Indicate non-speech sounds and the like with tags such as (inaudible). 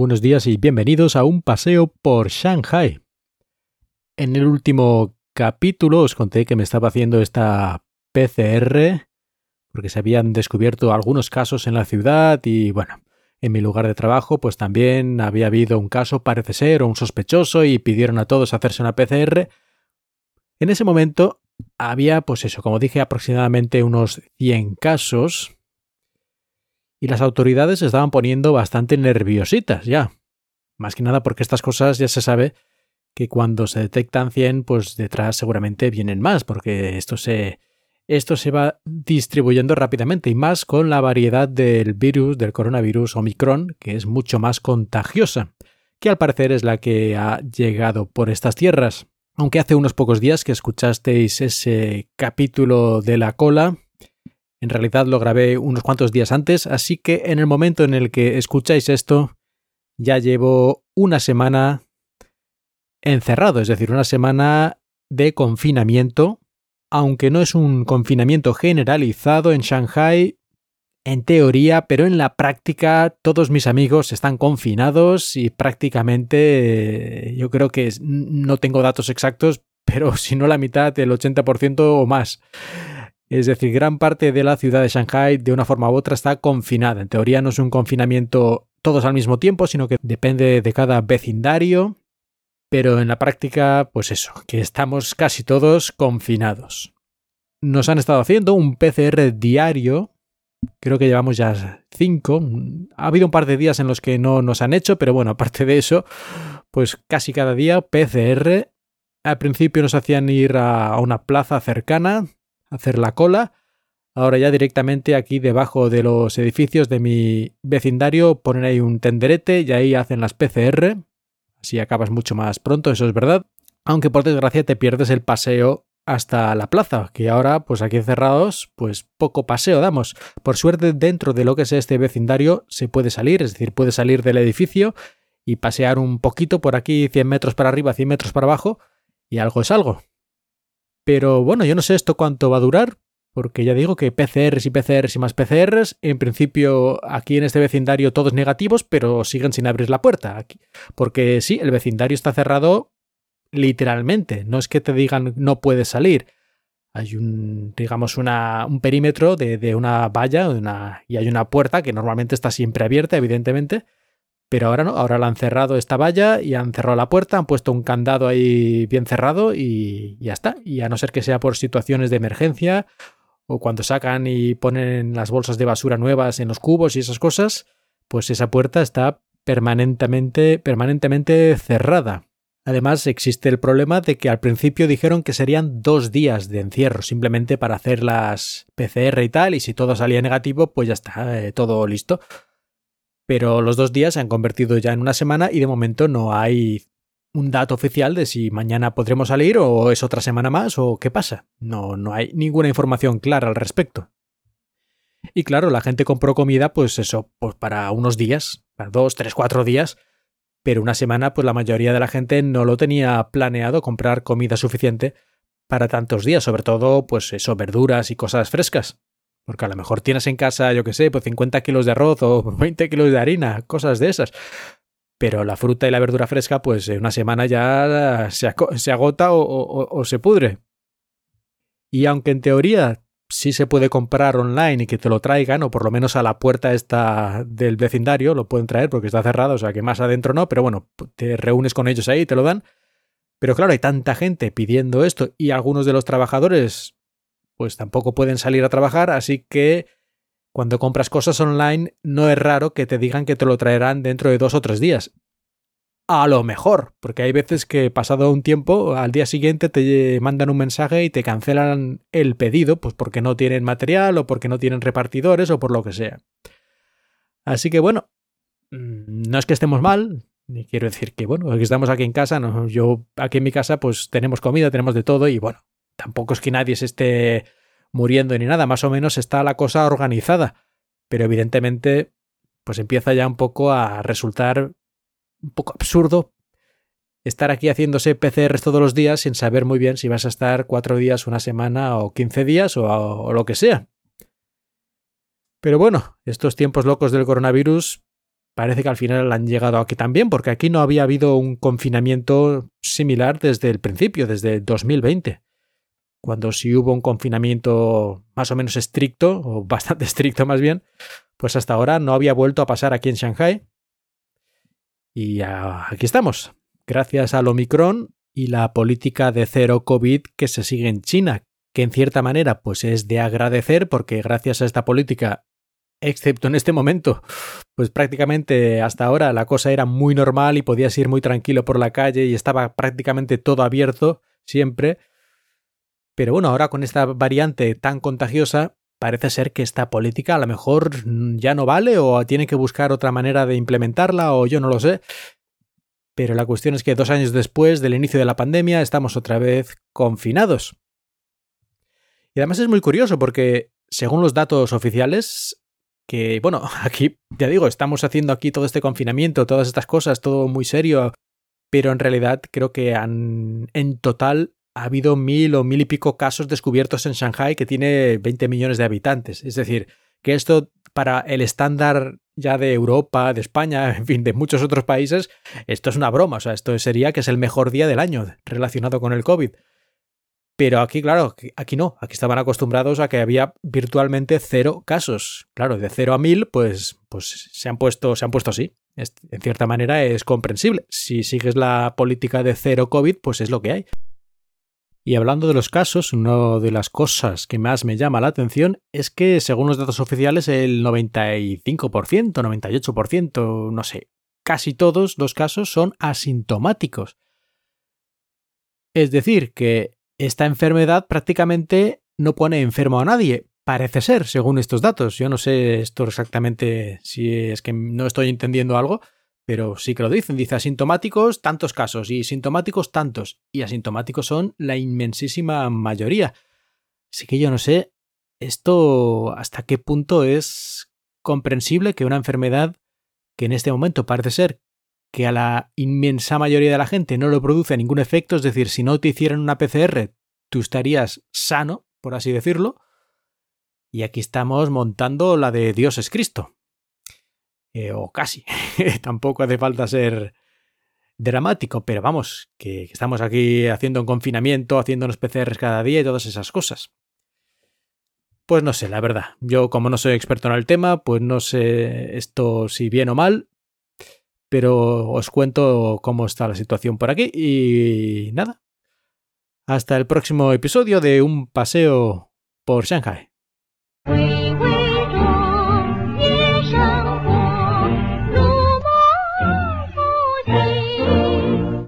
Buenos días y bienvenidos a un paseo por Shanghai. En el último capítulo os conté que me estaba haciendo esta PCR porque se habían descubierto algunos casos en la ciudad y bueno, en mi lugar de trabajo pues también había habido un caso parece ser o un sospechoso y pidieron a todos hacerse una PCR. En ese momento había pues eso, como dije, aproximadamente unos 100 casos y las autoridades se estaban poniendo bastante nerviositas ya. Más que nada porque estas cosas ya se sabe que cuando se detectan 100, pues detrás seguramente vienen más, porque esto se, esto se va distribuyendo rápidamente y más con la variedad del virus, del coronavirus Omicron, que es mucho más contagiosa, que al parecer es la que ha llegado por estas tierras. Aunque hace unos pocos días que escuchasteis ese capítulo de la cola, en realidad lo grabé unos cuantos días antes, así que en el momento en el que escucháis esto, ya llevo una semana encerrado, es decir, una semana de confinamiento, aunque no es un confinamiento generalizado en Shanghai, en teoría, pero en la práctica todos mis amigos están confinados y prácticamente yo creo que no tengo datos exactos, pero (laughs) si no la mitad, el 80% o más. Es decir, gran parte de la ciudad de Shanghai de una forma u otra está confinada. En teoría no es un confinamiento todos al mismo tiempo, sino que depende de cada vecindario. Pero en la práctica, pues eso, que estamos casi todos confinados. Nos han estado haciendo un PCR diario. Creo que llevamos ya cinco. Ha habido un par de días en los que no nos han hecho, pero bueno, (laughs) aparte de eso, pues casi cada día PCR. Al principio nos hacían ir a una plaza cercana, hacer la cola. Ahora ya directamente aquí debajo de los edificios de mi vecindario ponen ahí un tenderete y ahí hacen las PCR. Así acabas mucho más pronto, eso es verdad. Aunque por desgracia te pierdes el paseo hasta la plaza, que ahora, pues aquí encerrados, pues poco paseo damos. Por suerte, dentro de lo que es este vecindario se puede salir, es decir, puede salir del edificio y pasear un poquito por aquí 100 metros para arriba, 100 metros para abajo, y algo es algo. Pero bueno, yo no sé esto cuánto va a durar, porque ya digo que PCRs y PCRs y más PCRs, en principio aquí en este vecindario todos negativos, pero siguen sin abrir la puerta. Porque sí, el vecindario está cerrado literalmente, no es que te digan no puedes salir. Hay un, digamos, una, un perímetro de, de una valla una, y hay una puerta que normalmente está siempre abierta, evidentemente, pero ahora no, ahora la han cerrado esta valla y han cerrado la puerta, han puesto un candado ahí bien cerrado y ya está. Y a no ser que sea por situaciones de emergencia o cuando sacan y ponen las bolsas de basura nuevas en los cubos y esas cosas, pues esa puerta está permanentemente, permanentemente cerrada. Además, existe el problema de que al principio dijeron que serían dos días de encierro, simplemente para hacer las PCR y tal, y si todo salía negativo, pues ya está, eh, todo listo pero los dos días se han convertido ya en una semana y de momento no hay un dato oficial de si mañana podremos salir o es otra semana más o qué pasa. No, no hay ninguna información clara al respecto. Y claro, la gente compró comida, pues eso, pues para unos días, para dos, tres, cuatro días, pero una semana, pues la mayoría de la gente no lo tenía planeado comprar comida suficiente para tantos días, sobre todo, pues eso, verduras y cosas frescas. Porque a lo mejor tienes en casa, yo qué sé, pues 50 kilos de arroz o (laughs) 20 kilos de harina, cosas de esas. Pero la fruta y la verdura fresca, pues en una semana ya se, agota o, se pudre. Y aunque en teoría sí se puede comprar online y que te lo traigan, o por lo menos a la puerta esta del vecindario, lo pueden traer porque está cerrado, o sea que más adentro no, pero bueno, te reúnes con ellos ahí y te lo dan. Pero claro, hay tanta gente pidiendo esto y algunos de los trabajadores pues tampoco pueden salir a trabajar, así que cuando compras cosas online no es raro que te digan que te lo traerán dentro de dos o tres días. A lo mejor, porque hay veces que pasado un tiempo, al día siguiente te mandan un mensaje y te cancelan el pedido, pues porque no tienen material o porque no tienen repartidores o por lo que sea. Así que bueno, mm, no es que estemos mal, ni quiero decir que bueno, estamos aquí en casa, no, yo aquí en mi casa pues tenemos comida, tenemos de todo y bueno, tampoco es que nadie se esté muriendo ni nada, más o menos está la cosa organizada, pero evidentemente pues empieza ya un poco a resultar un poco absurdo estar aquí haciéndose PCRs todos los días sin saber muy bien si vas a estar cuatro días, una semana o quince días o, o lo que sea. Pero bueno, estos tiempos locos del coronavirus parece que al final han llegado aquí también, porque aquí no había habido un confinamiento similar desde el principio, desde 2020, cuando sí hubo un confinamiento más o menos estricto, o (laughs) bastante estricto más bien, pues hasta ahora no había vuelto a pasar aquí en Shanghai. Y aquí estamos, gracias al Omicron y la política de cero COVID que se sigue en China, que en cierta manera pues es de agradecer porque gracias a esta política excepto en este momento, pues prácticamente hasta ahora la cosa era muy normal y podías ir muy tranquilo por la calle y estaba prácticamente todo abierto siempre. Pero bueno, ahora con esta variante tan contagiosa, parece ser que esta política a lo mejor ya no vale o tiene que buscar otra manera de implementarla o yo no lo sé. Pero la cuestión es que dos años después del inicio de la pandemia estamos otra vez confinados. Y además es muy curioso porque, según los datos oficiales, que, bueno, (laughs) aquí, ya digo, estamos haciendo aquí todo este confinamiento, todas estas cosas, todo muy serio, pero en realidad creo que han, en total ha habido mil o mil y pico casos descubiertos en Shanghai, que tiene 20 millones de habitantes. Es decir, que esto para el estándar ya de Europa, de España, (laughs) en fin, de muchos otros países, esto es una broma. O sea, esto sería que es el mejor día del año relacionado con el COVID. Pero aquí, claro, aquí no, aquí estaban acostumbrados a que había virtualmente cero casos. Claro, de cero a mil, pues, pues se han puesto, se han puesto así. en cierta manera es comprensible. Si sigues la política de cero COVID, pues es lo que hay. Y hablando de los casos, una de las cosas que más me llama la atención es que, según los datos oficiales, el 95%, 98%, no sé, casi todos los casos son asintomáticos. Es decir, que esta enfermedad prácticamente no pone enfermo a nadie. Parece ser, según estos datos. Yo no sé esto exactamente si es que no estoy entendiendo algo, pero sí que lo dicen. Dice asintomáticos tantos casos y sintomáticos tantos. Y asintomáticos son la inmensísima mayoría. Así que yo no sé esto hasta qué punto es comprensible que una enfermedad que en este momento parece ser que a la inmensa mayoría de la gente no lo produce ningún efecto, es decir, si no te hicieran una PCR, tú estarías sano, por así decirlo, y aquí estamos montando la de Dios es Cristo. Eh, o casi. (laughs) Tampoco hace falta ser dramático, pero vamos, que, estamos aquí haciendo un confinamiento, haciendo unos PCRs cada día y todas esas cosas. Pues no sé, la verdad. Yo como no soy experto en el tema, pues no sé esto si bien o mal, pero os cuento cómo está la situación por aquí y nada. Hasta el próximo episodio de Un paseo por Shanghai.